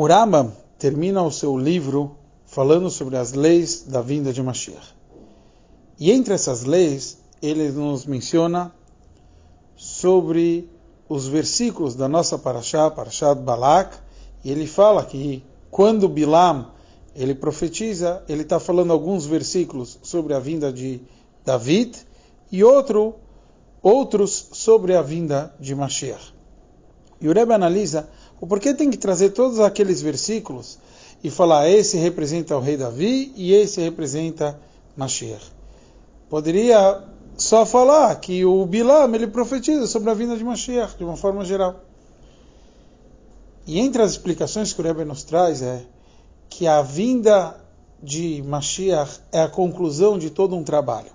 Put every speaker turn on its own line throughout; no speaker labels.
O Rambam termina o seu livro falando sobre as leis da vinda de Mashiach. E entre essas leis, ele nos menciona sobre os versículos da nossa Parashá, Parashat Balak, e ele fala que quando Bilam ele profetiza, ele está falando alguns versículos sobre a vinda de David e outro, outros sobre a vinda de Mashiach. E o Rebbe analisa o porquê tem que trazer todos aqueles versículos e falar esse representa o rei Davi e esse representa Mashiach. Poderia só falar que o Bilam ele profetiza sobre a vinda de Mashiach de uma forma geral. E entre as explicações que o Rebbe nos traz é que a vinda de Mashiach é a conclusão de todo um trabalho.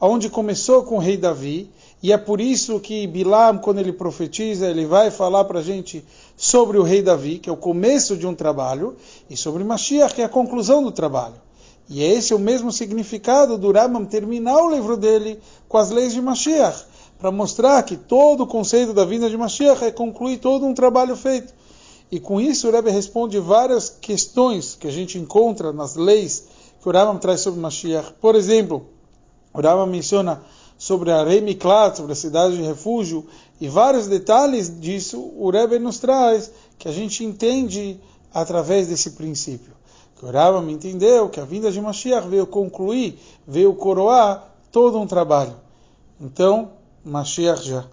Onde começou com o rei Davi, e é por isso que Bilam, quando ele profetiza, ele vai falar para a gente sobre o rei Davi, que é o começo de um trabalho, e sobre Mashiach, que é a conclusão do trabalho. E é esse o mesmo significado do Rambam terminar o livro dele com as leis de Mashiach, para mostrar que todo o conceito da vinda de Mashiach é concluir todo um trabalho feito. E com isso o Rebbe responde várias questões que a gente encontra nas leis que o Rambam traz sobre Mashiach. Por exemplo, o Rambam menciona sobre a Remiklat, sobre a cidade de refúgio, e vários detalhes disso o Rebbe nos traz, que a gente entende através desse princípio. Que o Rambam entendeu que a vinda de Mashiach veio concluir, veio coroar todo um trabalho. Então, Mashiach já.